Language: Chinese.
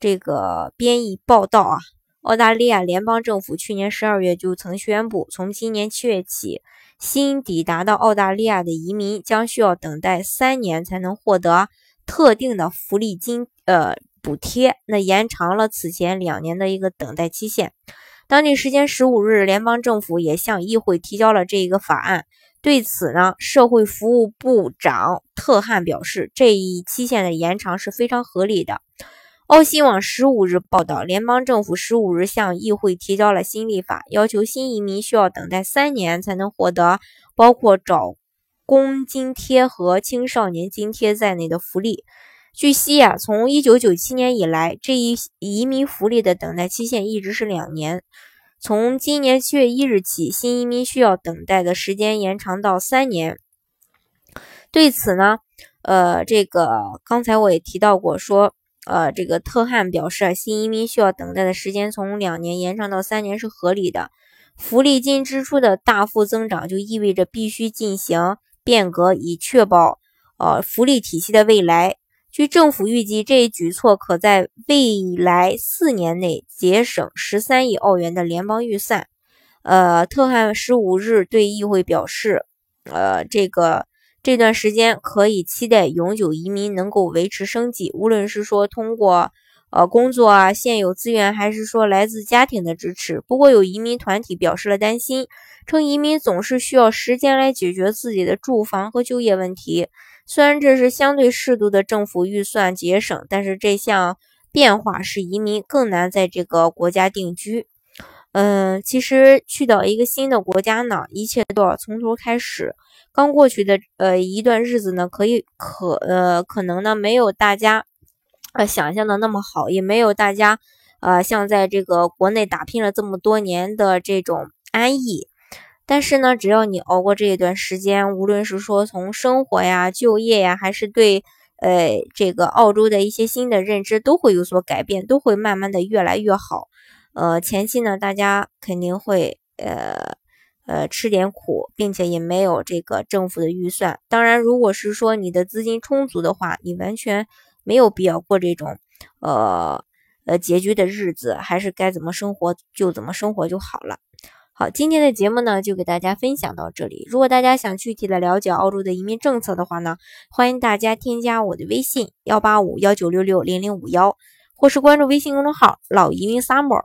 这个编译报道啊，澳大利亚联邦政府去年十二月就曾宣布，从今年七月起，新抵达到澳大利亚的移民将需要等待三年才能获得特定的福利金呃补贴，那延长了此前两年的一个等待期限。当地时间十五日，联邦政府也向议会提交了这一个法案。对此呢，社会服务部长特汉表示，这一期限的延长是非常合理的。澳新网十五日报道，联邦政府十五日向议会提交了新立法，要求新移民需要等待三年才能获得包括找工津贴和青少年津贴在内的福利。据悉啊，从一九九七年以来，这一移民福利的等待期限一直是两年。从今年七月一日起，新移民需要等待的时间延长到三年。对此呢，呃，这个刚才我也提到过，说。呃，这个特汉表示，新移民需要等待的时间从两年延长到三年是合理的。福利金支出的大幅增长就意味着必须进行变革，以确保呃福利体系的未来。据政府预计，这一举措可在未来四年内节省十三亿澳元的联邦预算。呃，特汉十五日对议会表示，呃，这个。这段时间可以期待永久移民能够维持生计，无论是说通过呃工作啊、现有资源，还是说来自家庭的支持。不过有移民团体表示了担心，称移民总是需要时间来解决自己的住房和就业问题。虽然这是相对适度的政府预算节省，但是这项变化使移民更难在这个国家定居。嗯，其实去到一个新的国家呢，一切都要从头开始。刚过去的呃一段日子呢，可以可呃可能呢没有大家呃想象的那么好，也没有大家呃像在这个国内打拼了这么多年的这种安逸。但是呢，只要你熬过这一段时间，无论是说从生活呀、就业呀，还是对呃这个澳洲的一些新的认知，都会有所改变，都会慢慢的越来越好。呃，前期呢，大家肯定会呃呃吃点苦，并且也没有这个政府的预算。当然，如果是说你的资金充足的话，你完全没有必要过这种呃呃拮据的日子，还是该怎么生活就怎么生活就好了。好，今天的节目呢，就给大家分享到这里。如果大家想具体的了解澳洲的移民政策的话呢，欢迎大家添加我的微信幺八五幺九六六零零五幺，或是关注微信公众号老移民 summer。